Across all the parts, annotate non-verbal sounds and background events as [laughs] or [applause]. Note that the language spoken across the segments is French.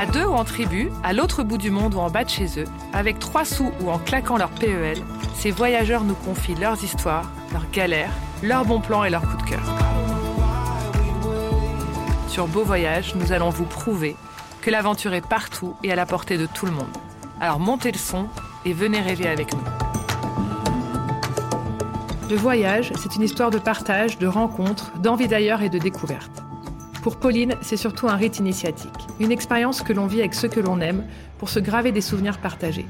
À deux ou en tribu, à l'autre bout du monde ou en bas de chez eux, avec trois sous ou en claquant leur PEL, ces voyageurs nous confient leurs histoires, leurs galères, leurs bons plans et leurs coups de cœur. Sur Beau Voyage, nous allons vous prouver que l'aventure est partout et à la portée de tout le monde. Alors montez le son et venez rêver avec nous. Le voyage, c'est une histoire de partage, de rencontres, d'envie d'ailleurs et de découverte. Pour Pauline, c'est surtout un rite initiatique, une expérience que l'on vit avec ceux que l'on aime pour se graver des souvenirs partagés,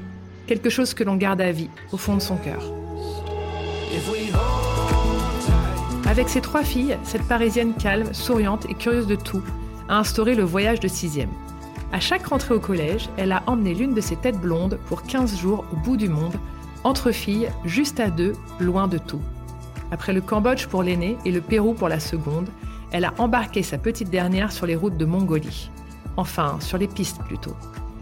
quelque chose que l'on garde à vie, au fond de son cœur. Avec ses trois filles, cette Parisienne calme, souriante et curieuse de tout a instauré le voyage de sixième. À chaque rentrée au collège, elle a emmené l'une de ses têtes blondes pour 15 jours au bout du monde, entre filles, juste à deux, loin de tout. Après le Cambodge pour l'aînée et le Pérou pour la seconde, elle a embarqué sa petite dernière sur les routes de Mongolie. Enfin, sur les pistes plutôt.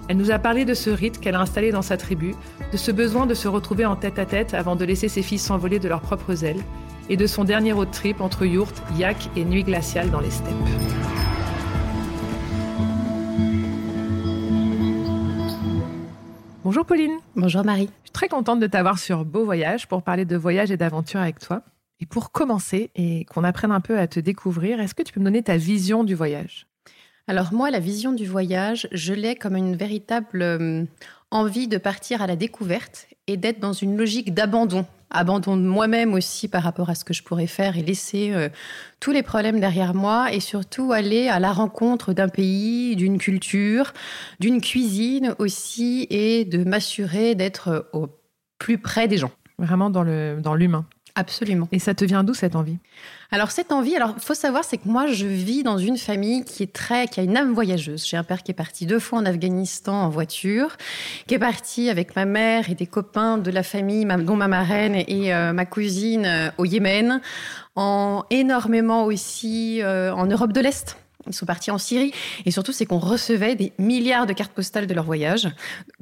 Elle nous a parlé de ce rite qu'elle a installé dans sa tribu, de ce besoin de se retrouver en tête à tête avant de laisser ses filles s'envoler de leurs propres ailes, et de son dernier road trip entre yourte, yak et nuit glaciale dans les steppes. Bonjour Pauline. Bonjour Marie. Je suis très contente de t'avoir sur Beau Voyage pour parler de voyage et d'aventure avec toi. Et pour commencer et qu'on apprenne un peu à te découvrir, est-ce que tu peux me donner ta vision du voyage? Alors moi, la vision du voyage, je l'ai comme une véritable euh, envie de partir à la découverte et d'être dans une logique d'abandon abandon de moi-même aussi par rapport à ce que je pourrais faire et laisser euh, tous les problèmes derrière moi et surtout aller à la rencontre d'un pays, d'une culture, d'une cuisine aussi et de m'assurer d'être au plus près des gens. Vraiment dans l'humain. Absolument. Et ça te vient d'où cette envie? Alors cette envie, alors faut savoir, c'est que moi je vis dans une famille qui est très, qui a une âme voyageuse. J'ai un père qui est parti deux fois en Afghanistan en voiture, qui est parti avec ma mère et des copains de la famille, dont ma marraine et euh, ma cousine euh, au Yémen, en énormément aussi euh, en Europe de l'Est. Ils sont partis en Syrie. Et surtout, c'est qu'on recevait des milliards de cartes postales de leur voyage,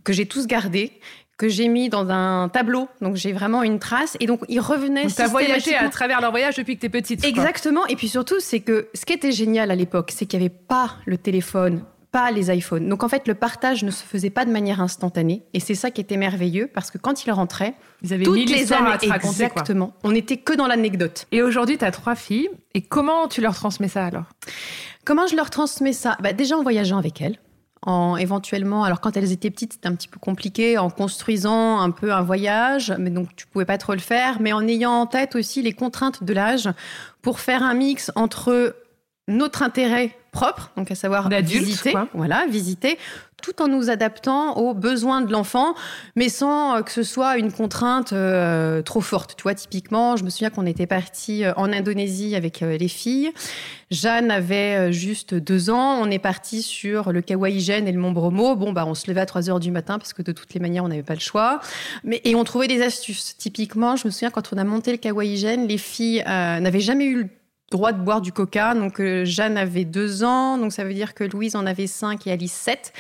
que j'ai tous gardées, que j'ai mis dans un tableau. Donc j'ai vraiment une trace. Et donc ils revenaient. Tu as voyagé à travers leur voyage depuis que tu es petite. Exactement. Et puis surtout, c'est que ce qui était génial à l'époque, c'est qu'il n'y avait pas le téléphone, pas les iPhones. Donc en fait, le partage ne se faisait pas de manière instantanée. Et c'est ça qui était merveilleux parce que quand ils rentraient, ils avaient toutes les années, à te raconter, exactement. On n'était que dans l'anecdote. Et aujourd'hui, tu as trois filles. Et comment tu leur transmets ça alors? Comment je leur transmets ça? Bah, Déjà en voyageant avec elles en éventuellement, alors quand elles étaient petites, c'était un petit peu compliqué, en construisant un peu un voyage, mais donc tu pouvais pas trop le faire, mais en ayant en tête aussi les contraintes de l'âge pour faire un mix entre notre intérêt propre, donc à savoir visiter, voilà, visiter, tout en nous adaptant aux besoins de l'enfant, mais sans que ce soit une contrainte trop forte. Tu vois, typiquement, je me souviens qu'on était parti en Indonésie avec les filles. Jeanne avait juste deux ans. On est parti sur le Kawaii Gène et le Mont Bromo. Bon, bah, on se levait à 3 heures du matin parce que de toutes les manières, on n'avait pas le choix. Mais, et on trouvait des astuces. Typiquement, je me souviens quand on a monté le Kawaii Gène, les filles n'avaient jamais eu le droit de boire du coca. Donc euh, Jeanne avait deux ans, donc ça veut dire que Louise en avait cinq et Alice sept.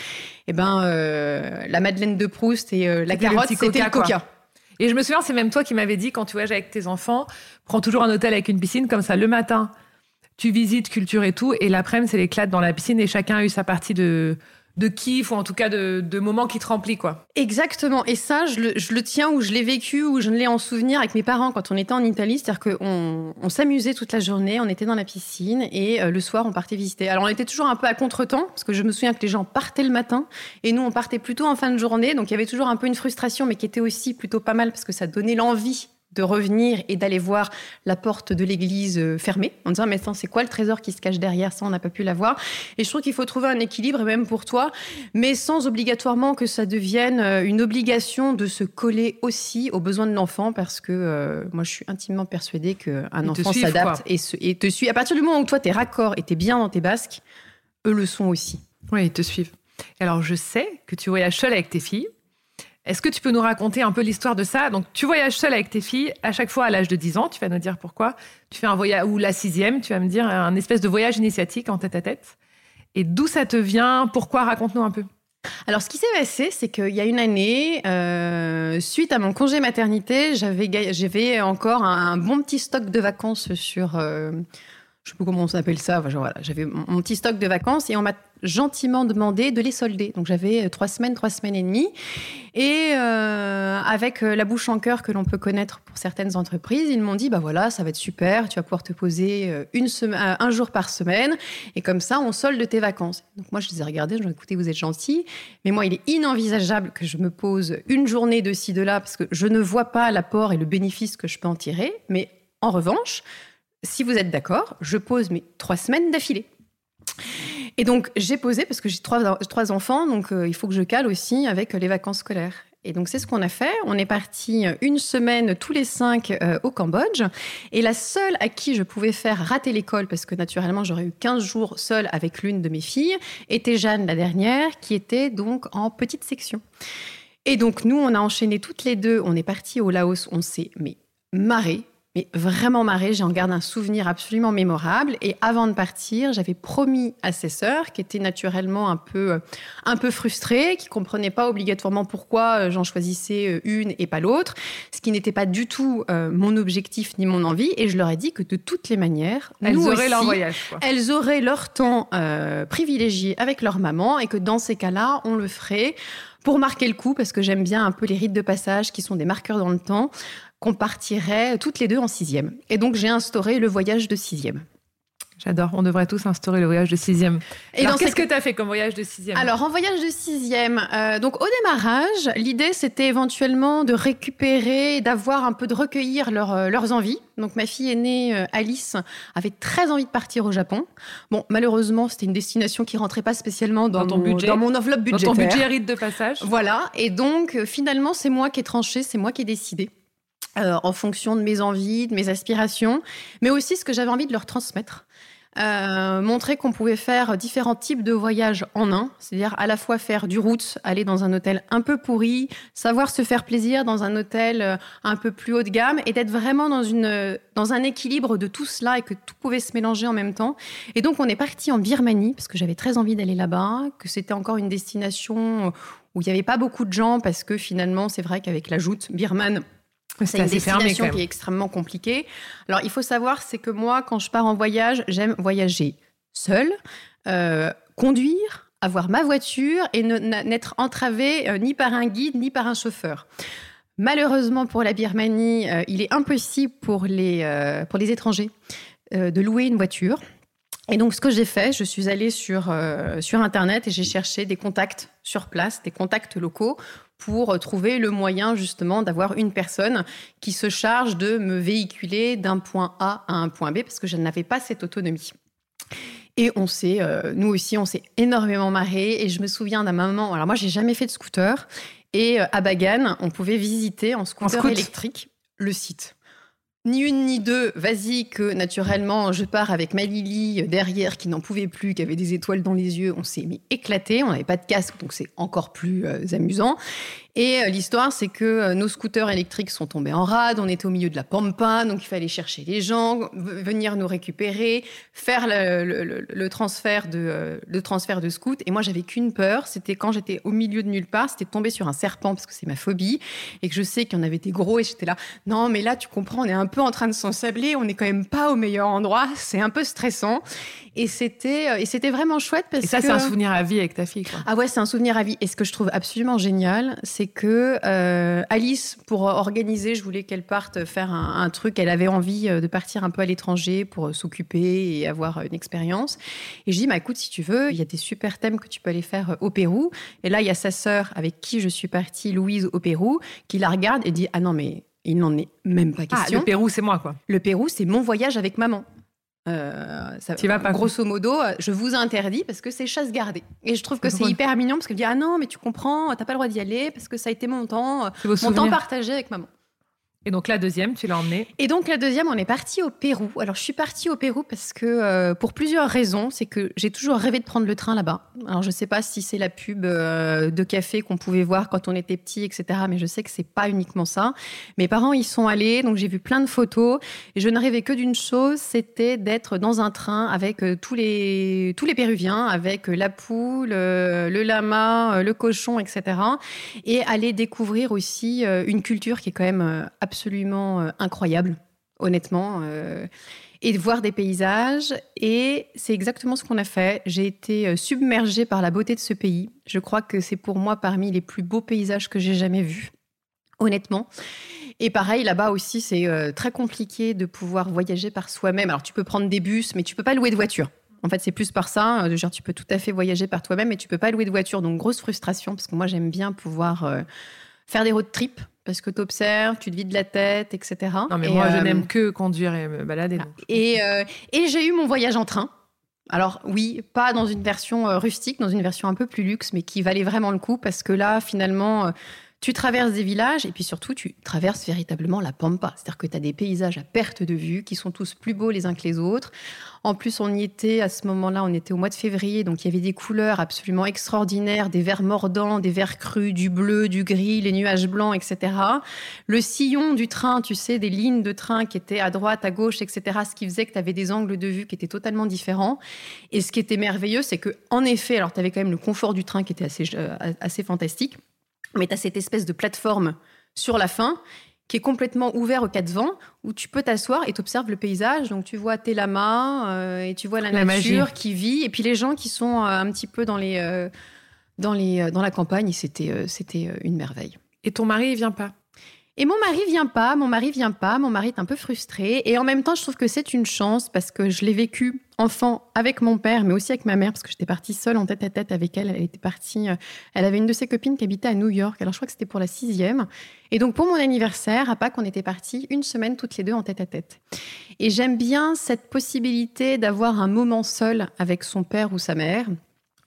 Et eh ben euh, la Madeleine de Proust et euh, la carotte, c'était le coca. Et je me souviens, c'est même toi qui m'avais dit quand tu voyages avec tes enfants, prends toujours un hôtel avec une piscine comme ça le matin. Tu visites culture et tout, et l'après-midi c'est l'éclate dans la piscine et chacun a eu sa partie de de kiff ou en tout cas de, moments qui te remplissent quoi. Exactement. Et ça, je le, tiens ou je l'ai vécu ou je l'ai en souvenir avec mes parents quand on était en Italie. C'est-à-dire qu'on on, s'amusait toute la journée, on était dans la piscine et euh, le soir on partait visiter. Alors on était toujours un peu à contre-temps parce que je me souviens que les gens partaient le matin et nous on partait plutôt en fin de journée. Donc il y avait toujours un peu une frustration mais qui était aussi plutôt pas mal parce que ça donnait l'envie de revenir et d'aller voir la porte de l'église euh, fermée en disant mais c'est quoi le trésor qui se cache derrière ça? On n'a pas pu la voir. Et je trouve qu'il faut trouver un équilibre même pour toi mais sans obligatoirement que ça devienne euh, une obligation de se coller aussi aux besoins de l'enfant parce que euh, moi je suis intimement persuadée qu'un enfant s'adapte et, et, te suit. À partir du moment où toi tu es raccord et tu es bien dans tes basques eux le sont aussi. Oui ils te suivent. Alors je sais que tu voyages seul avec tes filles est-ce que tu peux nous raconter un peu l'histoire de ça? Donc, tu voyages seule avec tes filles, à chaque fois à l'âge de 10 ans, tu vas nous dire pourquoi. Tu fais un voyage, ou la sixième, tu vas me dire, un espèce de voyage initiatique en tête à tête. Et d'où ça te vient? Pourquoi? Raconte-nous un peu. Alors, ce qui s'est passé, c'est qu'il y a une année, euh, suite à mon congé maternité, j'avais encore un, bon petit stock de vacances sur. Euh, je sais pas comment on s'appelle ça. voilà, j'avais mon petit stock de vacances et on m'a gentiment demandé de les solder. Donc j'avais euh, trois semaines, trois semaines et demie. Et euh, avec euh, la bouche en cœur que l'on peut connaître pour certaines entreprises, ils m'ont dit bah voilà, ça va être super, tu vas pouvoir te poser une semaine, un jour par semaine, et comme ça on solde tes vacances. Donc moi je les ai regardés, je me écoutez, vous êtes gentils, mais moi il est inenvisageable que je me pose une journée de ci de là parce que je ne vois pas l'apport et le bénéfice que je peux en tirer. Mais en revanche, si vous êtes d'accord, je pose mes trois semaines d'affilée. Et donc, j'ai posé parce que j'ai trois, enfants, donc euh, il faut que je cale aussi avec les vacances scolaires. Et donc, c'est ce qu'on a fait. On est parti une semaine tous les cinq euh, au Cambodge. Et la seule à qui je pouvais faire rater l'école, parce que naturellement, j'aurais eu 15 jours seule avec l'une de mes filles, était Jeanne, la dernière, qui était donc en petite section. Et donc, nous, on a enchaîné toutes les deux. On est parti au Laos. On s'est mais marré mais vraiment marré. J'en garde un souvenir absolument mémorable. Et avant de partir, j'avais promis à ses sœurs, qui étaient naturellement un peu, euh, un peu frustrées, qui comprenaient pas obligatoirement pourquoi euh, j'en choisissais euh, une et pas l'autre, ce qui n'était pas du tout mon objectif ni mon envie. Et je leur ai dit que de toutes les manières, elles auraient leur voyage. Elles auraient leur temps privilégié avec leur maman et que dans ces cas-là, on le ferait pour marquer le coup, parce que j'aime bien un peu les rites de passage qui sont des marqueurs dans le temps, qu'on partirait toutes les deux en sixième. Et donc j'ai instauré le voyage de sixième. J'adore. On devrait tous instaurer le voyage de sixième. Et alors, qu'est-ce que tu as fait comme voyage de sixième? Alors, en voyage de sixième, euh, donc au démarrage, l'idée c'était éventuellement de récupérer, d'avoir un peu de recueillir euh, leurs envies. Donc, ma fille aînée, euh, Alice, avait très envie de partir au Japon. Bon, malheureusement, c'était une destination qui rentrait pas spécialement dans, ton budget, dans mon enveloppe budgétaire. Dans ton budget rite de passage. Voilà. Et donc, finalement, c'est moi qui ai tranché, c'est moi qui ai décidé. Euh, en fonction de mes envies, de mes aspirations, mais aussi ce que j'avais envie de leur transmettre. Euh, montrer qu'on pouvait faire différents types de voyages en un, c'est-à-dire à la fois faire du route, aller dans un hôtel un peu pourri, savoir se faire plaisir dans un hôtel euh, un peu plus haut de gamme et d'être vraiment dans, une, dans un équilibre de tout cela et que tout pouvait se mélanger en même temps. Et donc on est parti en Birmanie parce que j'avais très envie d'aller là-bas, que c'était encore une destination où il n'y avait pas beaucoup de gens parce que finalement c'est vrai qu'avec la joute birmane, c'est une destination qui est extrêmement compliquée. Alors, il faut savoir, c'est que moi, quand je pars en voyage, j'aime voyager seule, euh, conduire, avoir ma voiture et n'être entravée euh, ni par un guide ni par un chauffeur. Malheureusement pour la Birmanie, euh, il est impossible pour les, pour les étrangers de louer une voiture. Et donc, ce que j'ai fait, je suis allée sur, sur Internet et j'ai cherché des contacts sur place, des contacts locaux pour trouver le moyen justement d'avoir une personne qui se charge de me véhiculer d'un point A à un point B parce que je n'avais pas cette autonomie. Et on s'est, euh, nous aussi, on s'est énormément marré. Et je me souviens d'un moment. Alors moi, j'ai jamais fait de scooter. Et euh, à Bagan, on pouvait visiter en scooter électrique le site ni une ni deux, vas-y que naturellement je pars avec ma Lily derrière qui n'en pouvait plus, qui avait des étoiles dans les yeux, on s'est mis éclaté, on n'avait pas de casque donc c'est encore plus euh, amusant. Et euh, l'histoire, c'est que euh, nos scooters électriques sont tombés en rade, on était au milieu de la pampa, donc il fallait chercher les gens, venir nous récupérer, faire le, transfert de euh, le transfert de scoot. Et moi, j'avais qu'une peur, c'était quand j'étais au milieu de nulle part, c'était tomber sur un serpent parce que c'est ma phobie et que je sais qu'il y en avait des gros et j'étais là. Non, mais là, tu comprends, on est un peu en train de s'ensabler, on n'est quand même pas au meilleur endroit, c'est un peu stressant. Et c'était et c'était vraiment chouette parce et ça, que c'est un souvenir à vie avec ta fille. Quoi. Ah ouais, c'est un souvenir à vie. Et ce que je trouve absolument génial, c'est que euh, Alice, pour organiser, je voulais qu'elle parte faire un, truc. Elle avait envie euh, de partir un peu à l'étranger pour euh, s'occuper et avoir une expérience. Et je dis, bah, écoute, si tu veux, il y a des super thèmes que tu peux aller faire au Pérou. Et là, il y a sa sœur avec qui je suis partie, Louise, au Pérou, qui la regarde et dit, ah non, mais il n'en est même pas ah, question. le Pérou, c'est moi, quoi. Le Pérou, c'est mon voyage avec maman. Euh, ça, vas pas grosso modo, euh, je vous interdis parce que c'est chasse gardée. Et je trouve que c'est hyper mignon parce qu'elle dit ah non mais tu comprends, t'as pas le droit d'y aller parce que ça a été mon temps, mon temps partagé avec maman. Et donc la deuxième, tu l'as emmenée Et donc la deuxième, on est parti au Pérou. Alors je suis partie au Pérou parce que euh, pour plusieurs raisons, c'est que j'ai toujours rêvé de prendre le train là-bas. Alors je sais pas si c'est la pub euh, de café qu'on pouvait voir quand on était petit, etc. Mais je sais que c'est pas uniquement ça. Mes parents y sont allés, donc j'ai vu plein de photos et je ne rêvais que d'une chose, c'était d'être dans un train avec euh, tous les tous les Péruviens, avec la poule, le lama, le cochon, etc. Et aller découvrir aussi une culture qui est quand même absolument absolument euh, incroyable, honnêtement. Euh, et de voir des paysages. Et c'est exactement ce qu'on a fait. J'ai été euh, submergée par la beauté de ce pays. Je crois que c'est pour moi parmi les plus beaux paysages que j'ai jamais vus, honnêtement. Et pareil, là-bas aussi, c'est très compliqué de pouvoir voyager par soi-même. Alors, tu peux prendre des bus, mais tu peux pas louer de voiture. En fait, c'est plus par ça. Genre, tu peux tout à fait voyager par toi-même, mais tu peux pas louer de voiture. Donc, grosse frustration, parce que moi, j'aime bien pouvoir faire des road trips parce que tu observes, tu te vides la tête, etc. Non, mais moi, je euh, n'aime que conduire et me balader. Et, euh, et j'ai eu mon voyage en train. Alors oui, pas dans une version euh, rustique, dans une version un peu plus luxe, mais qui valait vraiment le coup parce que là, finalement, tu traverses des villages et puis surtout, tu traverses véritablement la pampa. C'est-à-dire que tu as des paysages à perte de vue qui sont tous plus beaux les uns que les autres. En plus, on y était à ce moment-là, on était au mois de février, donc il y avait des couleurs absolument extraordinaires, des verts mordants, des verts crus, du bleu, du gris, les nuages blancs, etc. Le sillon du train, tu sais, des lignes de train qui étaient à droite, à gauche, etc. Ce qui faisait que tu avais des angles de vue qui étaient totalement différents. Et ce qui était merveilleux, c'est que, en effet, alors tu avais quand même le confort du train qui était assez, euh, assez fantastique mais tu as cette espèce de plateforme sur la fin qui est complètement ouvert aux quatre vents, où tu peux t'asseoir et t'observes le paysage. Donc tu vois tes lamas euh, et tu vois la, nature qui vit, et puis les gens qui sont euh, un petit peu dans, les, euh, dans, les, dans la campagne, c'était c'était une merveille. Et ton mari, il vient pas? Et mon mari vient pas, mon mari vient pas, mon mari est un peu frustré. Et en même temps, je trouve que c'est une chance parce que je l'ai vécu enfant avec mon père, mais aussi avec ma mère, parce que j'étais partie seule en tête à tête avec elle. Elle était partie, euh, elle avait une de ses copines qui habitait à New York. Alors je crois que c'était pour la sixième. Et donc pour mon anniversaire, à Pâques, on était partis une semaine toutes les deux en tête à tête. Et j'aime bien cette possibilité d'avoir un moment seul avec son père ou sa mère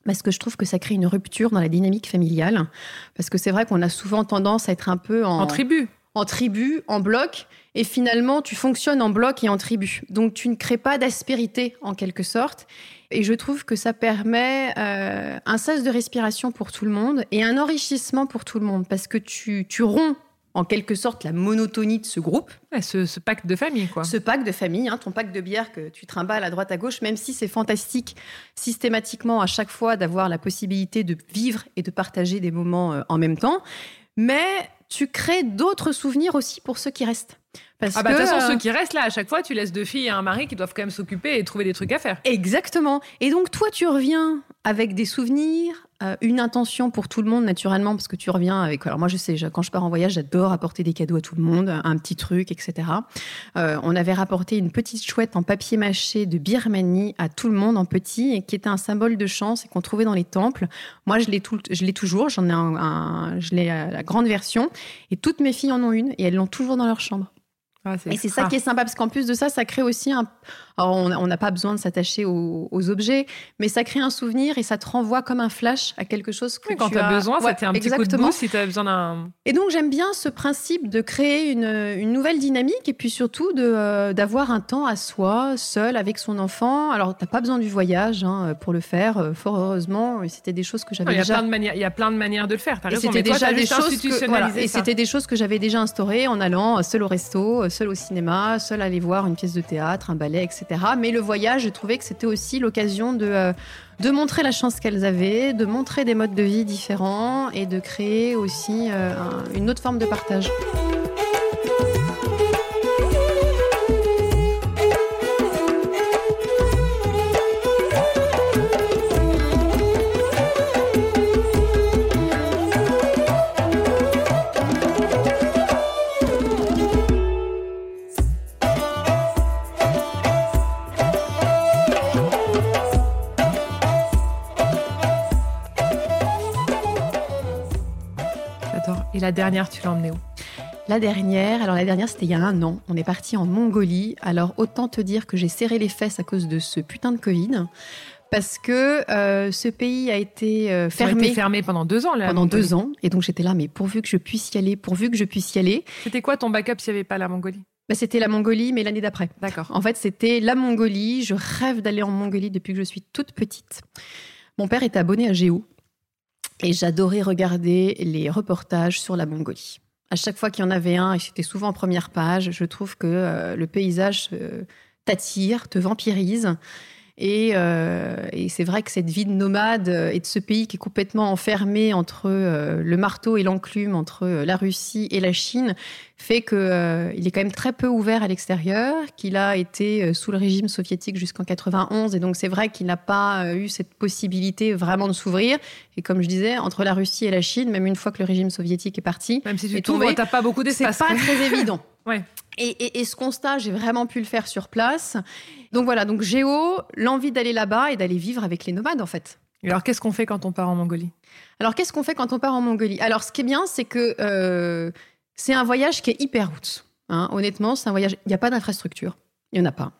parce que je trouve que ça crée une rupture dans la dynamique familiale. Parce que c'est vrai qu'on a souvent tendance à être un peu en, en tribu en tribu, en bloc, et finalement tu fonctionnes en bloc et en tribu. Donc tu ne crées pas d'aspérité en quelque sorte. Et je trouve que ça permet euh, un sas de respiration pour tout le monde et un enrichissement pour tout le monde parce que tu, tu romps en quelque sorte la monotonie de ce groupe. ce, ce, pacte de famille, quoi. Ce pacte de famille, hein, ton pacte de bière que tu trimbales à droite à gauche, même si c'est fantastique systématiquement à chaque fois d'avoir la possibilité de vivre et de partager des moments euh, en même temps. Mais tu crées d'autres souvenirs aussi pour ceux qui restent. Parce ah bah de toute façon, ceux qui restent là, à chaque fois, tu laisses deux filles et un mari qui doivent quand même s'occuper et trouver des trucs à faire. Exactement. Et donc toi, tu reviens avec des souvenirs, euh, une intention pour tout le monde naturellement, parce que tu reviens avec. Alors moi, je sais, quand je pars en voyage, j'adore apporter des cadeaux à tout le monde, un petit truc, etc. Euh, on avait rapporté une petite chouette en papier mâché de Birmanie à tout le monde en petit, et qui était un symbole de chance et qu'on trouvait dans les temples. Moi, je l'ai tout, je l'ai toujours. J'en ai un, je l'ai la grande version, et toutes mes filles en ont une, et elles l'ont toujours dans leur chambre. Ah, et c'est ça qui est sympa, parce qu'en plus de ça, ça crée aussi un, Alors, on n'a pas besoin de s'attacher aux, objets, mais ça crée un souvenir et ça te renvoie comme un flash à quelque chose que quand tu as, besoin, ça un petit coup de boost si tu as besoin d'un... Et donc, j'aime bien ce principe de créer une, une nouvelle dynamique et puis surtout de, d'avoir un temps à soi, seul, avec son enfant. Alors, tu n'as pas besoin du voyage hein, pour le faire, fort heureusement. C'était des choses que j'avais déjà... Plein de manières, il y a plein de manières de le faire, as. C'était déjà des choses que, et c'était des choses que j'avais déjà instaurées en allant seul au resto, seul au cinéma, seul aller voir une pièce de théâtre, un ballet, etc. Mais le voyage, j'ai trouvé que c'était aussi l'occasion de, euh, de montrer la chance qu'elles avaient, de montrer des modes de vie différents et de créer aussi euh, une autre forme de partage. Et la dernière, tu l'as emmenée où? La dernière, alors la dernière c'était il y a un an. On est parti en Mongolie. Alors autant te dire que j'ai serré les fesses à cause de ce putain de Covid. Parce que euh, ce pays a été euh, fermé. été fermé pendant deux ans, là. Pendant deux ans. Et donc j'étais là, mais pourvu que je puisse y aller, pourvu que je puisse y aller. C'était quoi ton backup s'il n'y avait pas la Mongolie? Bah, C'était la Mongolie, mais l'année d'après. D'accord. En fait, c'était la Mongolie. Je rêve d'aller en Mongolie depuis que je suis toute petite. Mon père était abonné à Géo. Et j'adorais regarder les reportages sur la Mongolie. À chaque fois qu'il y en avait un, et c'était souvent en première page, je trouve que euh, le paysage euh, t'attire, te vampirise. Euh, et, c'est vrai que cette vie de nomade et de ce pays qui est complètement enfermé entre le marteau et l'enclume, entre la Russie et la Chine, fait qu'il euh, est quand même très peu ouvert à l'extérieur, qu'il a été euh, sous le régime soviétique jusqu'en 91, et donc c'est vrai qu'il n'a pas euh, eu cette possibilité vraiment de s'ouvrir. Et comme je disais, entre la Russie et la Chine, même une fois que le régime soviétique est parti, même si tu tombes, t'as pas beaucoup d'espace. C'est pas très [laughs] évident. ouais. Et, et, ce constat, j'ai vraiment pu le faire sur place. Donc voilà, donc Géo, l'envie d'aller là-bas et d'aller vivre avec les nomades en fait. Et alors qu'est-ce qu'on fait quand on part en Mongolie? Alors qu'est-ce qu'on fait quand on part en Mongolie? Alors ce qui est bien, c'est que c'est un voyage qui est hyper route. Hein. Honnêtement, c'est un voyage. Il n'y a pas d'infrastructure. Il n'y en a pas.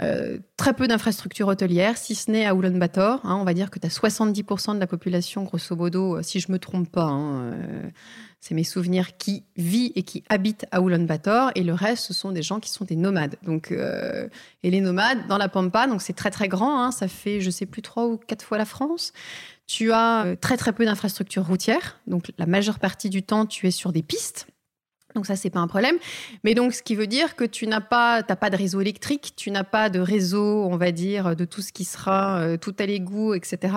Euh, très peu d'infrastructures hôtelières, si ce n'est à Ulaanbaatar. Hein, on va dire que tu as 70% de la population, grosso modo, euh, si je me trompe pas. Hein, euh, c'est mes souvenirs qui vit et qui habite à Ulaanbaatar. Et le reste, ce sont des gens qui sont des nomades. Donc, et les nomades, dans la Pampa, donc c'est très très grand. ça fait, je sais plus, trois ou quatre fois la France. Tu as très très peu d'infrastructures routières. Donc la majeure partie du temps, tu es sur des pistes. Donc ça, c'est pas un problème. Mais donc, ce qui veut dire que tu n'as pas, pas de réseau électrique, tu n'as pas de réseau, on va dire, de tout ce qui sera euh, tout à l'égout, etc.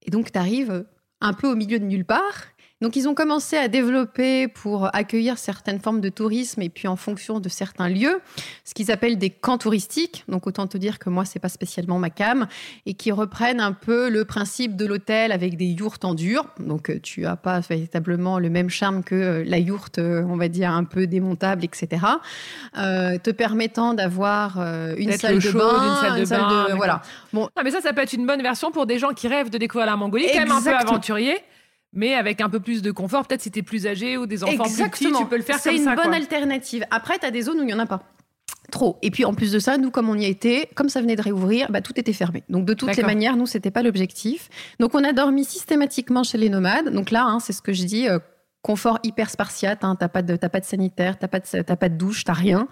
Et donc, tu arrives un peu au milieu de nulle part. Donc ils ont commencé à développer pour accueillir certaines formes de tourisme et puis en fonction de certains lieux, ce qu'ils appellent des camps touristiques. Donc autant te dire que moi c'est pas spécialement ma cam et qui reprennent un peu le principe de l'hôtel avec des yourtes en dur. Donc euh, tu as pas véritablement le même charme que euh, la yourte, euh, on va dire un peu démontable, etc. te permettant d'avoir une, salle de bain, une salle de bain, voilà. Bon, mais ça, ça peut être une bonne version pour des gens qui rêvent de découvrir la Mongolie, quand même un peu aventurier mais avec un peu plus de confort. Peut-être si t'es plus âgé ou des enfants plus petits, tu peux le faire comme ça. C'est une bonne alternative. Après, tu as des zones où il n'y en a pas. Trop. Et puis en plus de ça, nous, comme on y était, comme ça venait de réouvrir, bah, tout était fermé. Donc de toutes les manières, nous, c'était pas l'objectif. Donc on a dormi systématiquement chez les nomades. Donc là, hein, c'est ce que je dis, euh, confort hyper spartiate. Hein, t'as pas de, pas de sanitaire, t'as pas de, pas de douche, t'as rien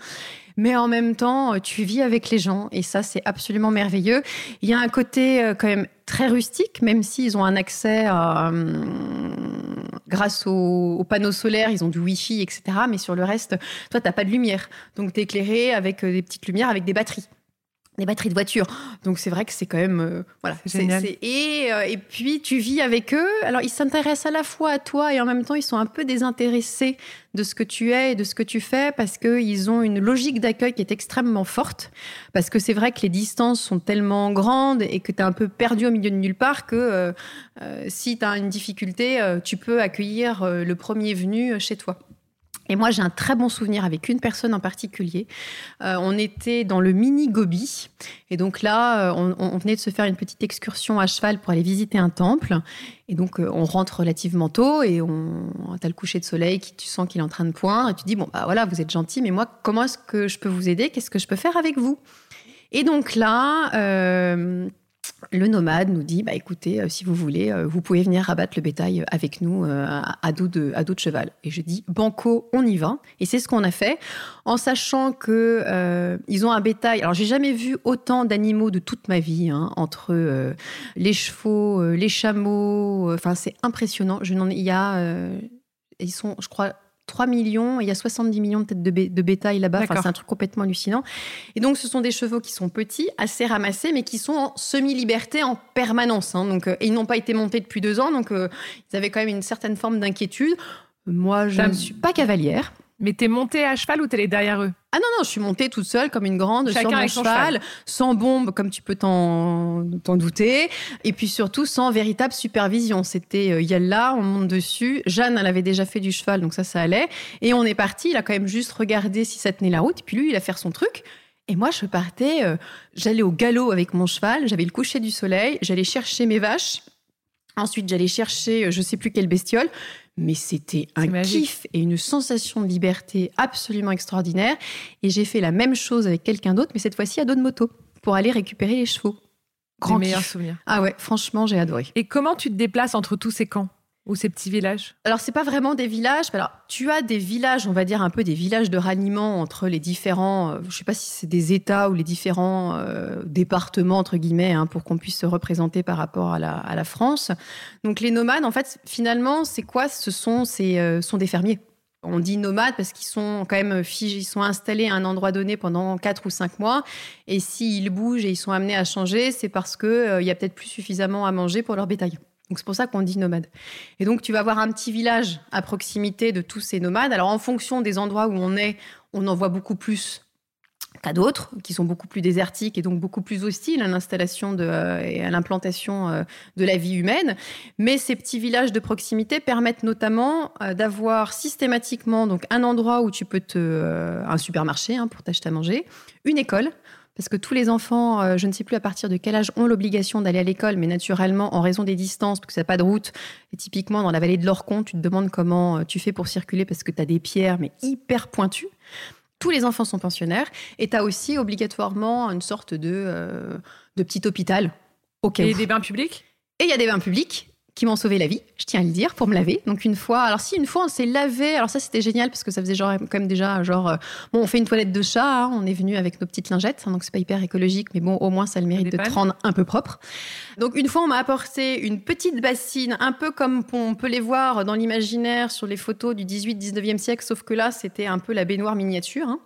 mais en même temps, euh, tu vis avec les gens et ça, c'est absolument merveilleux. Il y a un côté euh, quand même très rustique, même s'ils ont un accès euh, grâce aux, panneaux solaires, ils ont du Wi-Fi, etc. Mais sur le reste, toi, tu n'as pas de lumière. Donc, tu éclairé avec des petites lumières, avec des batteries des batteries de voiture. Donc c'est vrai que c'est quand même euh, voilà. Génial. et, euh, et puis tu vis avec eux. Alors ils s'intéressent à la fois à toi et en même temps ils sont un peu désintéressés de ce que tu es et de ce que tu fais parce qu'ils ont une logique d'accueil qui est extrêmement forte. Parce que c'est vrai que les distances sont tellement grandes et que tu es un peu perdu au milieu de nulle part que euh, si tu as une difficulté, tu peux accueillir le premier venu chez toi. Et moi, j'ai un très bon souvenir avec une personne en particulier. Euh, on était dans le mini Gobi. Et donc là, euh, on, venait de se faire une petite excursion à cheval pour aller visiter un temple. Et donc, euh, on rentre relativement tôt et on, as le coucher de soleil qui, tu sens qu'il est en train de poindre. Et tu dis, bon, bah voilà, vous êtes gentil, mais moi, comment est-ce que je peux vous aider? Qu'est-ce que je peux faire avec vous? Et donc là, le nomade nous dit bah écoutez euh, si vous voulez euh, vous pouvez venir rabattre le bétail avec nous euh, à, dos de à de cheval. Et je dis banco on y va. Et c'est ce qu'on a fait en sachant que ils ont un bétail. Alors j'ai jamais vu autant d'animaux de toute ma vie hein, entre les chevaux les chameaux enfin c'est impressionnant. Je n'en il y a ils sont je crois 3 millions, il y a 70 millions de têtes de, bétail là-bas. Enfin, c'est un truc complètement hallucinant. Et donc, ce sont des chevaux qui sont petits, assez ramassés, mais qui sont en semi-liberté en permanence. Hein. Donc, euh, ils n'ont pas été montés depuis deux ans, donc euh, ils avaient quand même une certaine forme d'inquiétude. Moi, je ne suis pas cavalière. Mais t'es montée à cheval ou t'es derrière eux? Ah non, non, je suis montée toute seule comme une grande sur mon cheval, sans bombe comme tu peux t'en douter, et puis surtout sans véritable supervision. C'était euh, Yalla, on monte dessus. Jeanne, elle avait déjà fait du cheval, donc ça, ça allait. Et on est parti, il a quand même juste regardé si ça tenait la route, et puis lui, il a fait son truc. Et moi, je partais, euh, j'allais au galop avec mon cheval, j'avais le coucher du soleil, j'allais chercher mes vaches. Ensuite, j'allais chercher euh, je sais plus quelle bestiole mais c'était un kiff et une sensation de liberté absolument extraordinaire. Et j'ai fait la même chose avec quelqu'un d'autre, mais cette fois-ci à dos de moto, pour aller récupérer les chevaux. Grand meilleur souvenir. Ah ouais, franchement, j'ai adoré. Et comment tu te déplaces entre tous ces camps? Ou ces petits villages Alors, c'est pas vraiment des villages. Alors, tu as des villages, on va dire un peu des villages de ralliement entre les différents, euh, je sais pas si c'est des États ou les différents euh, départements, entre guillemets, hein, pour qu'on puisse se représenter par rapport à la, France. Donc, les nomades, en fait, finalement, c'est quoi? Ce sont, euh, sont des fermiers. On dit nomades parce qu'ils sont quand même figés, ils sont installés à un endroit donné pendant 4 ou 5 mois. Et s'ils bougent et ils sont amenés à changer, c'est parce qu'il y a peut-être plus suffisamment à manger pour leur bétail. Donc c'est pour ça qu'on dit nomade. Et donc tu vas avoir un petit village à proximité de tous ces nomades. Alors en fonction des endroits où on est, on en voit beaucoup plus qu'à d'autres, qui sont beaucoup plus désertiques et donc beaucoup plus hostiles à l'installation euh, et à l'implantation euh, de la vie humaine. Mais ces petits villages de proximité permettent notamment euh, d'avoir systématiquement donc un endroit où tu peux te un supermarché hein, pour t'acheter à manger, une école parce que tous les enfants, euh, je ne sais plus à partir de quel âge, ont l'obligation d'aller à l'école, mais naturellement, en raison des distances, parce que ça n'a pas de route, et typiquement dans la vallée de l'Orcon, tu te demandes comment euh, tu fais pour circuler parce que tu as des pierres, mais hyper pointues. Tous les enfants sont pensionnaires, et tu as aussi obligatoirement une sorte de, euh, de petit hôpital. Cas et des bains publics? Et il y a des bains publics qui m'ont sauvé la vie, je tiens à le dire, pour me laver. Donc une fois, alors si une fois on s'est lavé, alors ça c'était génial parce que ça faisait genre quand même déjà genre euh, bon on fait une toilette de chat, hein, on est venu avec nos petites lingettes, hein, donc c'est pas hyper écologique, mais bon au moins ça le mérite de te rendre un peu propre. Donc une fois on m'a apporté une petite bassine, un peu comme on peut les voir dans l'imaginaire sur les photos du 18-19e siècle, sauf que là c'était un peu la baignoire miniature, hein.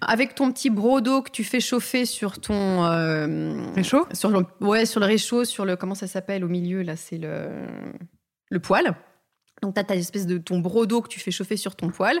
avec ton petit broc d'eau que tu fais chauffer sur ton euh, réchaud, sur le, ouais sur le réchaud, sur le comment ça s'appelle au milieu là c'est le le poil. Donc, tu as espèce de ton brodo que tu fais chauffer sur ton poil.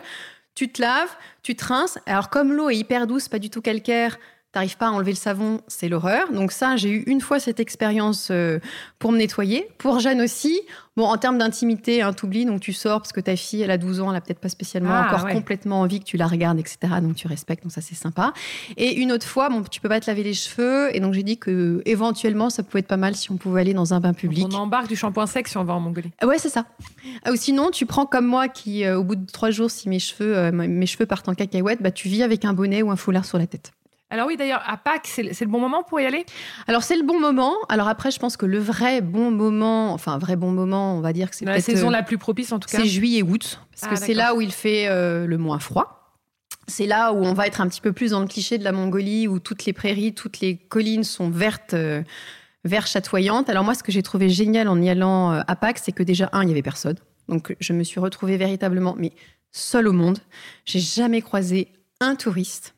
Tu te laves, tu te rinces. Alors, comme l'eau est hyper douce, pas du tout calcaire, t'arrives pas à enlever le savon, c'est l'horreur. Donc ça, j'ai eu une fois cette expérience euh, pour me nettoyer. Pour Jeanne aussi, bon, en termes d'intimité, hein, t'oublies, donc tu sors parce que ta fille, elle a 12 ans, elle a peut-être pas spécialement ah, encore complètement envie que tu la regardes, etc. Donc tu respectes, donc ça c'est sympa. Et une autre fois, bon, tu peux pas te laver les cheveux, et donc j'ai dit que éventuellement, ça pouvait être pas mal si on pouvait aller dans un bain public. on embarque du shampoing sec si on va en Mongolie. Ouais, c'est ça. Ah, ou sinon, tu prends comme moi qui, euh, au bout de trois jours, si mes cheveux, euh, mes cheveux partent en cacahuète, bah tu vis avec un bonnet ou un foulard sur la tête. Alors oui, d'ailleurs, à Pâques, c'est le bon moment pour y aller? Alors c'est le bon moment. Alors après, je pense que le vrai bon moment, enfin vrai bon moment, on va dire que c'est la saison euh, la plus propice en tout cas. C'est juillet-août, parce que ah, c'est là où il fait euh, le moins froid. C'est là où on va être un petit peu plus dans le cliché de la Mongolie, où toutes les prairies, toutes les collines sont vertes. Euh, chatoyantes. Alors moi, ce que j'ai trouvé génial en y allant à Pâques, c'est que déjà, un, il n'y avait personne. Donc je me suis retrouvée véritablement, mais seule au monde. J'ai jamais croisé un touriste.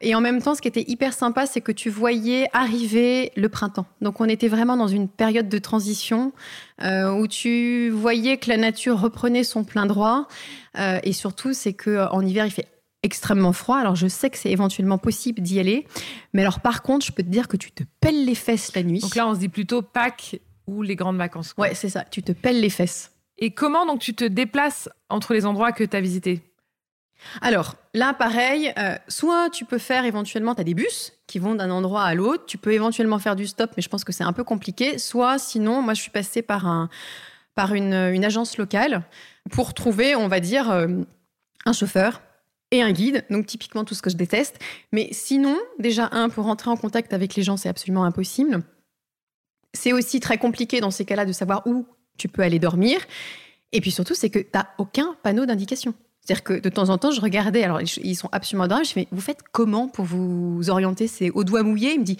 Et en même temps, ce qui était hyper sympa, c'est que tu voyais arriver le printemps. Donc on était vraiment dans une période de transition euh, où tu voyais que la nature reprenait son plein droit. Euh, et surtout, c'est que euh, en hiver, il fait extrêmement froid. Alors je sais que c'est éventuellement possible d'y aller, mais alors par contre, je peux te dire que tu te pelles les fesses la nuit. Donc là, on se dit plutôt Pâques ou les grandes vacances. Ouais, c'est ça. Tu te pelles les fesses. Et comment donc tu te déplaces entre les endroits que tu as visités? Alors, là, pareil, euh, soit tu peux faire éventuellement, tu as des bus qui vont d'un endroit à l'autre, tu peux éventuellement faire du stop, mais je pense que c'est un peu compliqué. Soit, sinon, moi, je suis passée par, un, par une, agence locale pour trouver, on va dire, euh, un chauffeur et un guide, donc typiquement tout ce que je déteste. Mais sinon, déjà, un, pour rentrer en contact avec les gens, c'est absolument impossible. C'est aussi très compliqué dans ces cas-là de savoir où tu peux aller dormir. Et puis surtout, c'est que tu n'as aucun panneau d'indication. C'est-à-dire que de temps en temps, je regardais, alors ils sont absolument adorables, je me dis, mais vous faites comment pour vous orienter C'est au doigt mouillé Il me dit,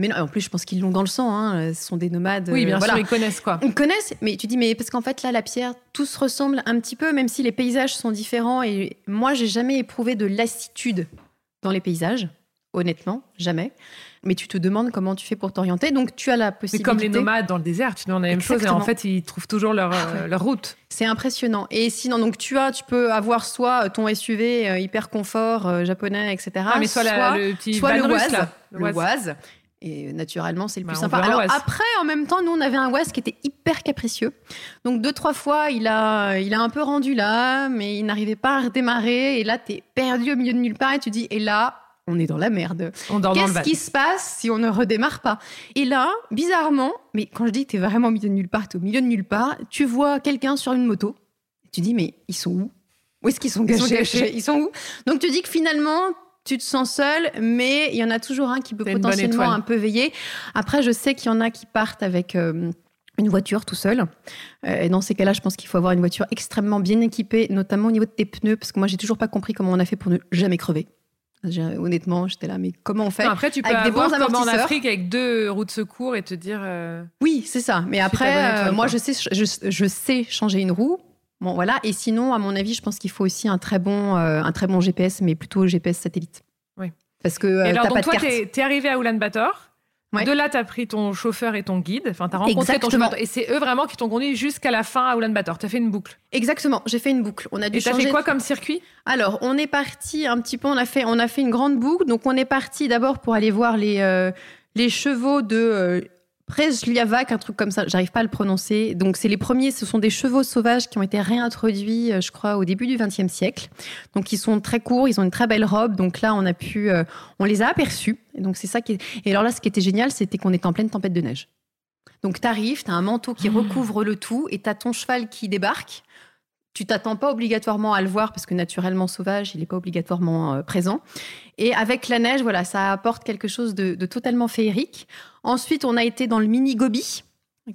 mais non, en plus, je pense qu'ils l'ont dans le sang, hein, ce sont des nomades. Oui, bien euh, sûr, voilà. ils connaissent quoi. Ils connaissent, mais tu dis, mais parce qu'en fait, là, la pierre, tout se ressemble un petit peu, même si les paysages sont différents. Et moi, j'ai jamais éprouvé de lassitude dans les paysages, honnêtement, jamais. Mais tu te demandes comment tu fais pour t'orienter, donc tu as la Mais possibilité. comme les nomades dans le désert, tu demandes la même chose et en fait, ils trouvent toujours leur, euh, leur route. C'est impressionnant. Et sinon, donc tu as, tu peux avoir soit ton SUV euh, hyper confort euh, japonais, etc. Ah, mais soit, la- le petit soit van le russe, Oise, là. le Oise. Et naturellement, c'est le Bah, plus sympa. Alors après, en même temps, nous, on avait un Oise qui était hyper capricieux. Donc deux, trois fois, il a, il a un peu rendu là, mais il n'arrivait pas à redémarrer. Et là, t'es perdu au milieu de nulle part et tu dis, et là, on est dans la merde. Qu'est-ce qui se passe si on ne redémarre pas? Et là, bizarrement, mais quand je dis que t'es vraiment au milieu de nulle part, t'es au milieu de nulle part, tu vois quelqu'un sur une moto. Tu dis, mais ils sont où? Où est-ce qu'ils sont Ils sont gâchés? cachés. Ils sont où? Donc tu dis que finalement, tu te sens seul, mais il y en a toujours un qui peut potentiellement un peu veiller. Après, je sais qu'il y en a qui partent avec euh, une voiture tout seul. Euh, et dans ces cas-là, je pense qu'il faut avoir une voiture extrêmement bien équipée, notamment au niveau de tes pneus, parce que moi, j'ai toujours pas compris comment on a fait pour ne jamais crever. Honnêtement, j'étais là, mais comment on fait Non, après, tu peux Avec des bons comme en. Afrique avec deux roues de secours et te dire. euh, Oui, c'est ça. Mais après, euh, moi, je sais, je, je sais changer une roue. Bon, voilà. Et sinon, à mon avis, je pense qu'il faut aussi un très bon, euh, un très bon GPS, mais plutôt GPS satellite. Oui. Parce que et alors, donc, pas toi, de t'es es arrivé à Ulaanbaatar. Ouais. De là, t'as pris ton chauffeur et ton guide. Enfin, t'as rencontré Exactement. ton chauffeur. Et c'est eux vraiment qui t'ont conduit jusqu'à la fin à Ulaanbaatar. T'as fait une boucle. Exactement. J'ai fait une boucle. On a dû Et changer. fait quoi comme circuit? Alors, on est parti un petit peu. On a fait, on a fait une grande boucle. Donc, on est parti d'abord pour aller voir les euh, les chevaux de euh, Presliavac, un truc comme ça. J'arrive pas à le prononcer. Donc, c'est les premiers. Ce sont des chevaux sauvages qui ont été réintroduits, euh, je crois, au début du XXe siècle. Donc, ils sont très courts. Ils ont une très belle robe. Donc là, on a pu, euh, on les a aperçus. Et donc, c'est ça qui. Est... Et alors là, ce qui était génial, c'était qu'on était en pleine tempête de neige. Donc, t'arrives, t'as un manteau qui recouvre le tout, et t'as ton cheval qui débarque. Tu t'attends pas obligatoirement à le voir parce que naturellement sauvage, il n'est pas obligatoirement euh, présent. Et avec la neige, voilà, ça apporte quelque chose de, de totalement féerique. Ensuite, on a été dans le mini Gobi,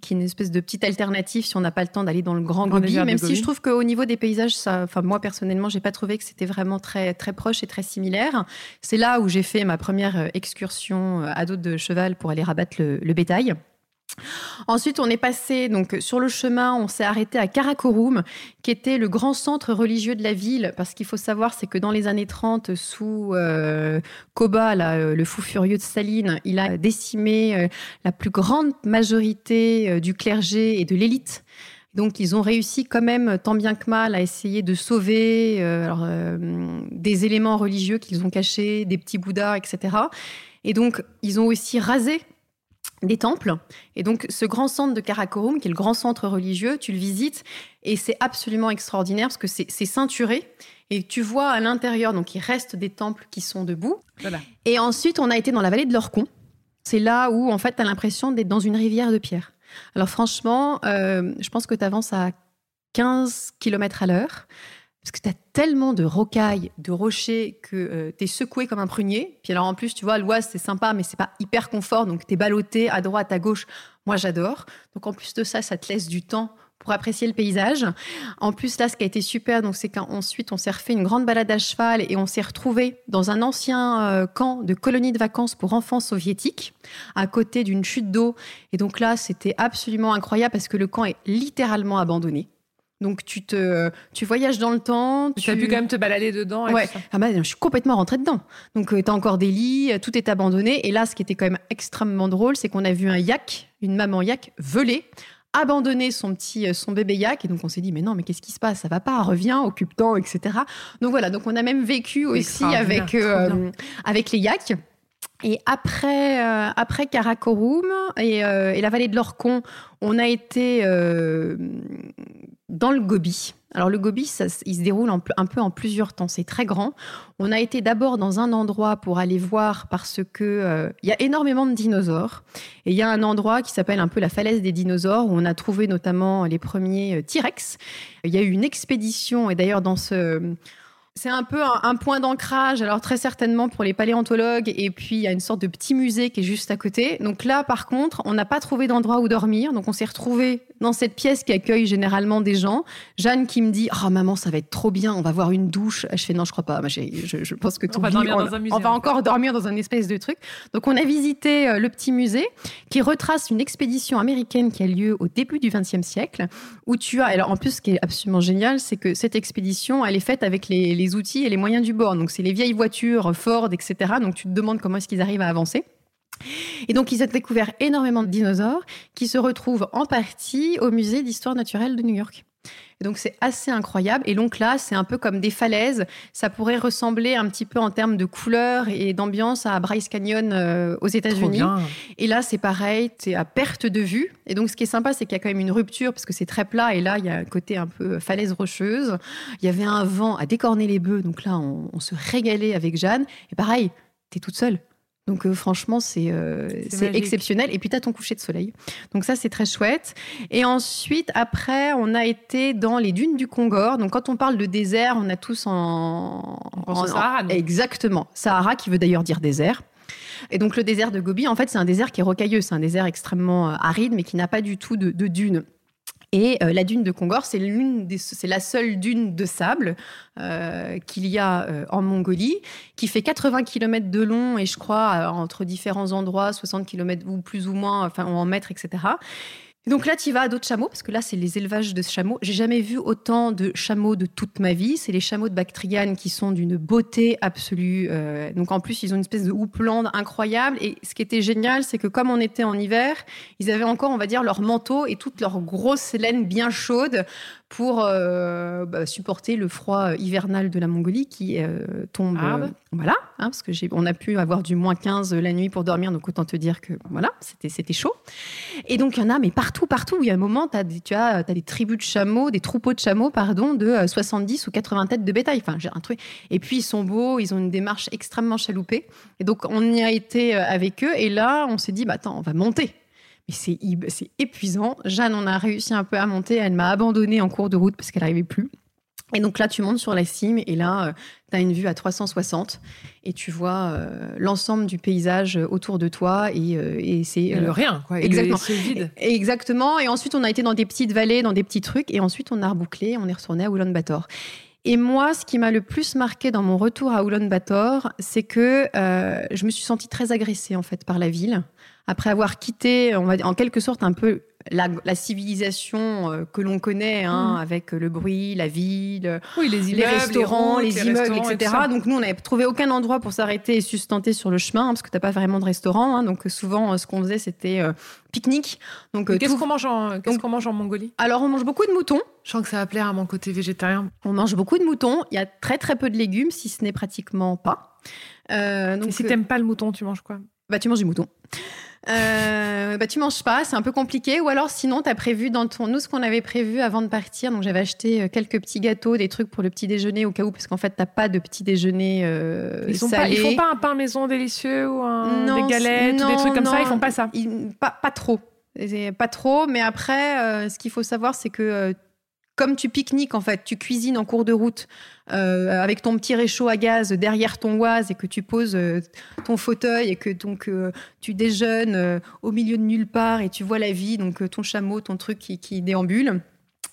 qui est une espèce de petite alternative si on n'a pas le temps d'aller dans le grand Gobi. Même si je trouve qu'au niveau des paysages, ça, enfin moi personnellement, j'ai pas trouvé que c'était vraiment très très proche et très similaire. C'est là où j'ai fait ma première excursion euh, à dos de cheval pour aller rabattre le, le bétail. Ensuite, on est passé donc sur le chemin, on s'est arrêté à Karakorum, qui était le grand centre religieux de la ville. Parce qu'il faut savoir, c'est que dans les années 30, sous euh, Koba, euh, le fou furieux de Staline, il a décimé euh, la plus grande majorité du clergé et de l'élite. Donc, ils ont réussi quand même, tant bien que mal, à essayer de sauver des éléments religieux qu'ils ont cachés, des petits bouddhas, etc. Et donc, ils ont aussi rasé des temples. Et donc, ce grand centre de Karakorum, qui est le grand centre religieux, tu le visites et c'est absolument extraordinaire parce que c'est ceinturé. Et tu vois à l'intérieur, donc il reste des temples qui sont debout. Voilà. Et ensuite, on a été dans la vallée de l'Orcon. C'est là où, en fait, tu as l'impression d'être dans une rivière de pierre. Alors, franchement, euh, je pense que tu avances à 15 km à l'heure. Parce que tu as tellement de rocailles, de rochers, que tu es secoué comme un prunier. Puis alors, en plus, tu vois, l'Oise, c'est sympa, mais c'est pas hyper confort. Donc, tu es ballotté à droite, à gauche. Moi, j'adore. Donc, en plus de ça, ça te laisse du temps pour apprécier le paysage. En plus, là, ce qui a été super, donc c'est qu'ensuite, on s'est refait une grande balade à cheval et on s'est retrouvé dans un ancien euh, camp de colonie de vacances pour enfants soviétiques, à côté d'une chute d'eau. Et donc là, c'était absolument incroyable parce que le camp est littéralement abandonné. Donc tu te, tu voyages dans le temps. Tu as pu quand même te balader dedans. et Ouais. tout ça. Ah bah, je suis complètement rentrée dedans. Donc, tu as encore des lits, euh, tout est abandonné. Et là, ce qui était quand même extrêmement drôle, c'est qu'on a vu un yak, une maman yak, voler, abandonner son petit, euh, son bébé yak. Et donc, on s'est dit, mais non, mais qu'est-ce qui se passe? Ça va pas, reviens, occupe-toi, etc. Donc, voilà. Donc, on a même vécu aussi avec, euh, les yaks. Et après, euh, après Karakorum et, euh, et la vallée de l'Orcon, on a été euh, dans le Gobi. Alors le Gobi, ça, il se déroule un peu en plusieurs temps. C'est très grand. On a été d'abord dans un endroit pour aller voir parce que euh, il y a énormément de dinosaures. Et il y a un endroit qui s'appelle un peu la falaise des dinosaures où on a trouvé notamment les premiers euh, T-Rex. Il y a eu une expédition et d'ailleurs dans ce c'est un peu un, point d'ancrage, alors très certainement pour les paléontologues, et puis il y a une sorte de petit musée qui est juste à côté. Donc là, par contre, on n'a pas trouvé d'endroit où dormir, donc on s'est retrouvé dans cette pièce qui accueille généralement des gens. Jeanne qui me dit Oh maman, ça va être trop bien, on va voir une douche. Je fais Non, je crois pas, je, je pense que on va, dormir dans un musée, on va encore dormir dans un espèce de truc. Donc on a visité euh, le petit musée qui retrace une expédition américaine qui a lieu au début du XXe siècle, où tu as. Alors en plus, ce qui est absolument génial, c'est que cette expédition, elle est faite avec les les outils et les moyens du bord. Donc, c'est les vieilles voitures, Ford, etc. Donc, tu te demandes comment est-ce qu'ils arrivent à avancer. Et donc, ils ont découvert énormément de dinosaures qui se retrouvent en partie au musée d'histoire naturelle de New York donc c'est assez incroyable. Et donc là, c'est un peu comme des falaises. Ça pourrait ressembler un petit peu en termes de couleur et d'ambiance à Bryce Canyon euh, aux États-Unis. Et là, c'est pareil, tu es à perte de vue. Et donc ce qui est sympa, c'est qu'il y a quand même une rupture parce que c'est très plat. Et là, il y a un côté un peu falaise rocheuse. Il y avait un vent à décorner les bœufs. Donc là, on, on se régalait avec Jeanne. Et pareil, tu es toute seule. Donc euh, franchement, c'est euh, exceptionnel. Et puis tu as ton coucher de soleil. Donc ça, c'est très chouette. Et ensuite, après, on a été dans les dunes du Congor. Donc quand on parle de désert, on a tous en... en, Sahara. Exactement. Sahara, qui veut d'ailleurs dire désert. Et donc le désert de Gobi, en fait, c'est un désert qui est rocailleux. C'est un désert extrêmement euh, aride, mais qui n'a pas du tout de, de dunes. Et euh, la dune de Kongor, c'est la seule dune de sable euh, qu'il y a euh, en Mongolie, qui fait 80 km de long et je crois entre différents endroits, 60 km ou plus ou moins, enfin en mètres, etc. Donc là, tu vas à d'autres chameaux, parce que là, c'est les élevages de chameaux. J'ai jamais vu autant de chameaux de toute ma vie. C'est les chameaux de Bactriane qui sont d'une beauté absolue. Euh, donc en plus, ils ont une espèce de houppelande incroyable. Et ce qui était génial, c'est que comme on était en hiver, ils avaient encore, on va dire, leur manteau et toute leur grosse laine bien chaude pour euh, bah, supporter le froid hivernal de la Mongolie qui euh, tombe. Ah, bah. voilà, hein, parce que j'ai, on a pu avoir du moins 15 la nuit pour dormir, donc autant te dire que voilà, c'était, c'était chaud. Et donc il y en a, mais partout, partout. Il y a un moment, tu as, as des tribus de chameaux, des troupeaux de chameaux, pardon, de 70 ou 80 têtes de bétail. Enfin, un truc. Et puis ils sont beaux, ils ont une démarche extrêmement chaloupée. Et donc on y a été euh, avec eux, et là on s'est dit, bah attends, on va monter mais c'est épuisant. Jeanne, on a réussi un peu à monter. Elle m'a abandonnée en cours de route parce qu'elle n'arrivait plus. Et donc là, tu montes sur la cime et là, euh, tu as une vue à 360 et tu vois euh, l'ensemble du paysage autour de toi et, euh, c'est... le rien, quoi. exactement. C'est vide. Exactement. Et ensuite, on a été dans des petites vallées, dans des petits trucs et ensuite, on a rebouclé, on est retourné à Ulaanbaatar. Et moi, ce qui m'a le plus marqué dans mon retour à Ulaanbaatar, c'est que je me suis sentie très agressée en fait par la ville après avoir quitté, on va en quelque sorte un peu la, civilisation euh, que l'on connaît, hein, mhm. avec le bruit, la ville, oui, les, immeubles, restaurants, les, immeubles, etc. donc nous, on n'avait trouvé aucun endroit pour s'arrêter et sustenter sur le chemin, hein, parce que tu n'as pas vraiment de restaurant. Hein. donc souvent, euh, ce qu'on faisait, c'était euh, pique-nique. Donc qu'est-ce qu'on mange en qu'est-ce qu'on mange en Mongolie? Alors on mange beaucoup de moutons. Je sens que ça va plaire à mon côté végétarien. On mange beaucoup de moutons. Il y a très très peu de légumes, si ce n'est pratiquement pas. donc, et si t'aimes pas le mouton, tu manges quoi? Bah tu manges du mouton. Euh, bah, tu manges pas, c'est un peu compliqué. Ou alors, sinon, tu as prévu dans ton. Nous, ce qu'on avait prévu avant de partir, donc j'avais acheté euh, quelques petits gâteaux, des trucs pour le petit déjeuner au cas où, parce qu'en fait, t'as pas de petit déjeuner euh, ils, pas, ils font pas un pain maison délicieux ou des galettes ou des trucs comme ça Ils font pas ça pas, pas trop. Pas trop, mais après, euh, ce qu'il faut savoir, c'est que comme tu pique-niques, en fait, tu cuisines en cours de route euh, avec ton petit réchaud à gaz derrière ton oise et que tu poses euh, ton fauteuil et que donc euh, tu déjeunes au milieu de nulle part et tu vois la vie, donc ton chameau, ton truc qui, déambule.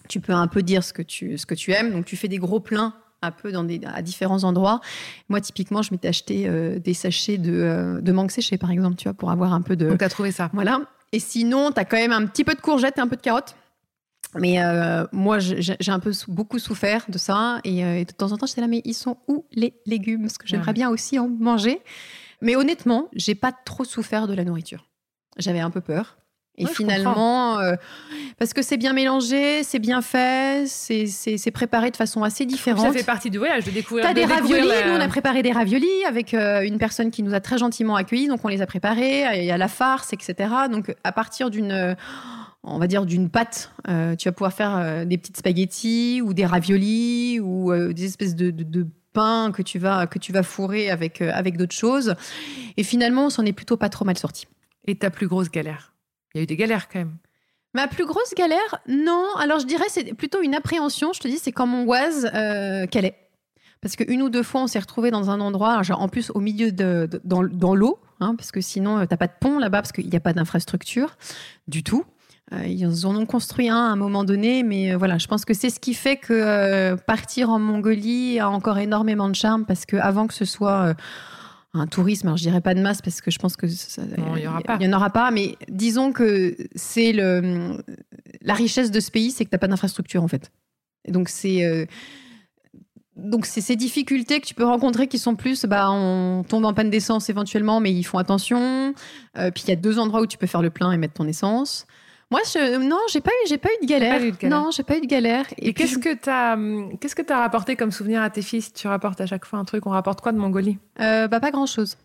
Tu peux un peu dire ce que tu, ce que tu aimes, donc tu fais des gros pleins un peu dans des, à différents endroits. Moi, typiquement, je m'étais acheté des sachets de, de mangue séchée, par exemple, tu vois, pour avoir un peu de... Donc, tu as trouvé ça Voilà. Et sinon, tu as quand même un petit peu de courgettes et un peu de carottes. Mais euh, moi, j'ai un peu beaucoup souffert de ça. Et, euh, de temps en temps, j'étais là, mais ils sont où les légumes? Parce que j'aimerais bien aussi en manger. Mais honnêtement, j'ai pas trop souffert de la nourriture. J'avais un peu peur. Et finalement, euh, parce que c'est bien mélangé, c'est bien fait, c'est préparé de façon assez différente. Ça fait partie du voyage, de découvrir. T'as des raviolis? Nous, on a préparé des raviolis avec une personne qui nous a très gentiment accueillis, donc on les a préparés. Il y a la farce, etc. Donc, à partir d'une on va dire d'une pâte. Euh, tu vas pouvoir faire euh, des petites spaghettis ou des raviolis ou euh, des espèces de, de, de pain que tu vas que tu vas fourrer avec avec d'autres choses. Et finalement, on s'en est plutôt pas trop mal sorti. Et ta plus grosse galère? Il y a eu des galères quand même. Ma plus grosse galère, non. Alors je dirais c'est plutôt une appréhension. Je te dis, c'est quand mon euh, est Parce qu'une ou deux fois, on s'est retrouvé dans un endroit, genre en plus au milieu de, dans, dans l'eau, hein, parce que sinon, t'as pas de pont là-bas, parce qu'il n'y a pas d'infrastructure du tout. Euh, ils en ont construit un à un moment donné, mais euh, voilà, je pense que c'est ce qui fait que euh, partir en Mongolie a encore énormément de charme parce que avant que ce soit un tourisme, alors je dirais pas de masse parce que je pense que il y aura pas. Il y en aura pas, mais disons que c'est le la richesse de ce pays, c'est que t'as pas d'infrastructure en fait. Et donc c'est donc c'est ces difficultés que tu peux rencontrer qui sont plus, bah on tombe en panne d'essence éventuellement, mais ils font attention. puis il y a deux endroits où tu peux faire le plein et mettre ton essence. Moi, je, non, j'ai pas eu, j'ai pas eu de galère. Non, j'ai pas eu de galère. Et, qu'est-ce que tu as, qu'est-ce que as rapporté comme souvenir à tes fils? Tu rapportes à chaque fois un truc. On rapporte quoi de Mongolie? Euh, Bah pas grand chose.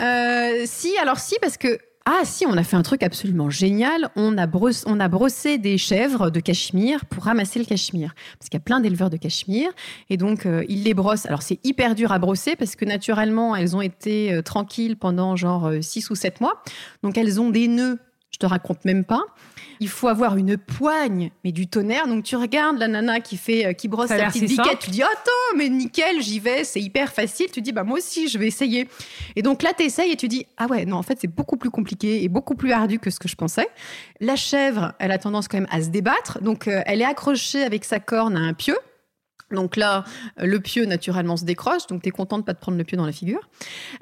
Euh, si, alors si, parce que ah si, on a fait un truc absolument génial. On a, brossé, on a brossé des chèvres de cachemire pour ramasser le cachemire. Parce qu'il y a plein d'éleveurs de cachemire. Et donc, euh, ils les brossent. Alors, c'est hyper dur à brosser parce que naturellement, elles ont été tranquilles pendant genre 6 ou 7 mois. Donc, elles ont des nœuds je te raconte même pas. Il faut avoir une poigne, mais du tonnerre. Donc tu regardes la nana qui fait, euh, qui brosse sa petite biquette, tu dis attends, mais nickel, j'y vais, c'est hyper facile. Tu dis bah moi aussi je vais essayer. Et donc là tu essayes et tu dis ah ouais non en fait c'est beaucoup plus compliqué et beaucoup plus ardu que ce que je pensais. La chèvre, elle a tendance quand même à se débattre, donc euh, elle est accrochée avec sa corne à un pieu. Donc là, euh, le pieu naturellement se décroche, donc tu es content de pas te prendre le pieu dans la figure.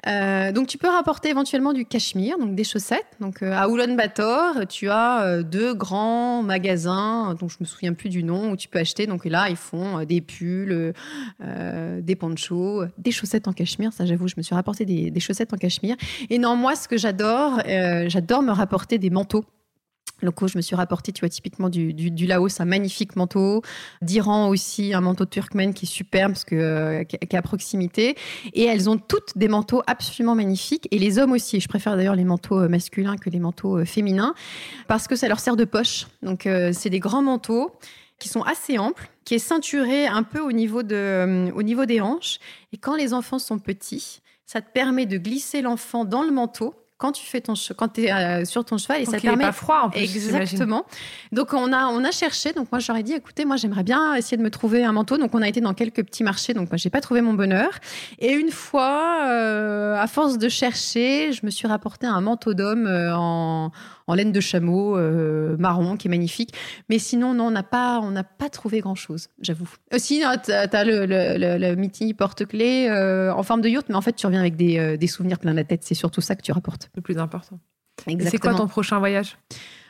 Euh, donc tu peux rapporter éventuellement du cachemire, donc des chaussettes. Donc euh, à Ulaanbaatar, tu as deux grands magasins, dont je me souviens plus du nom, où tu peux acheter. Donc là, ils font des pulls, des ponchos, des chaussettes en cachemire. Ça, j'avoue, je me suis rapporté des, des, chaussettes en cachemire. Et non, moi, ce que j'adore, j'adore me rapporter des manteaux locaux. Je me suis rapporté, tu vois, typiquement du, du, Laos, un magnifique manteau. D'Iran aussi, un manteau turkmène qui est superbe parce que, euh, qui est à proximité. Et elles ont toutes des manteaux absolument magnifiques. Et les hommes aussi. Je préfère d'ailleurs les manteaux euh, masculins que les manteaux euh, féminins parce que ça leur sert de poche. Donc, c'est des grands manteaux qui sont assez amples, qui est ceinturé un peu au niveau, de, au niveau des hanches. Et quand les enfants sont petits, ça te permet de glisser l'enfant dans le manteau quand tu fais ton quand es euh, sur ton cheval et ça permet pas froid en plus exactement. Donc on a on a cherché. Donc moi j'aurais dit écoutez moi j'aimerais bien essayer de me trouver un manteau. Donc on a été dans quelques petits marchés. Donc moi j'ai pas trouvé mon bonheur. Et une fois euh, à force de chercher je me suis rapporté un manteau d'homme euh, en en laine de chameau euh, marron qui est magnifique. Mais sinon, non, on n'a pas, on n'a pas trouvé grand chose, j'avoue. Aussi, tu as, le, le, le, porte-clés euh, en forme de yacht, mais en fait, tu reviens avec des, euh, des souvenirs plein la tête. C'est surtout ça que tu rapportes. Le plus important. C'est quoi ton prochain voyage?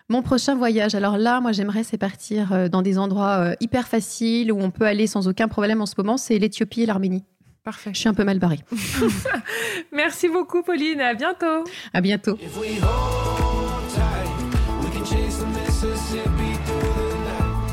Mon prochain voyage, alors là, moi j'aimerais c'est partir dans des endroits hyper faciles où on peut aller sans aucun problème en ce moment, c'est l'Éthiopie et l'Arménie. Parfait. Je suis un peu mal barrée. [laughs] Merci beaucoup Pauline, à bientôt. À bientôt.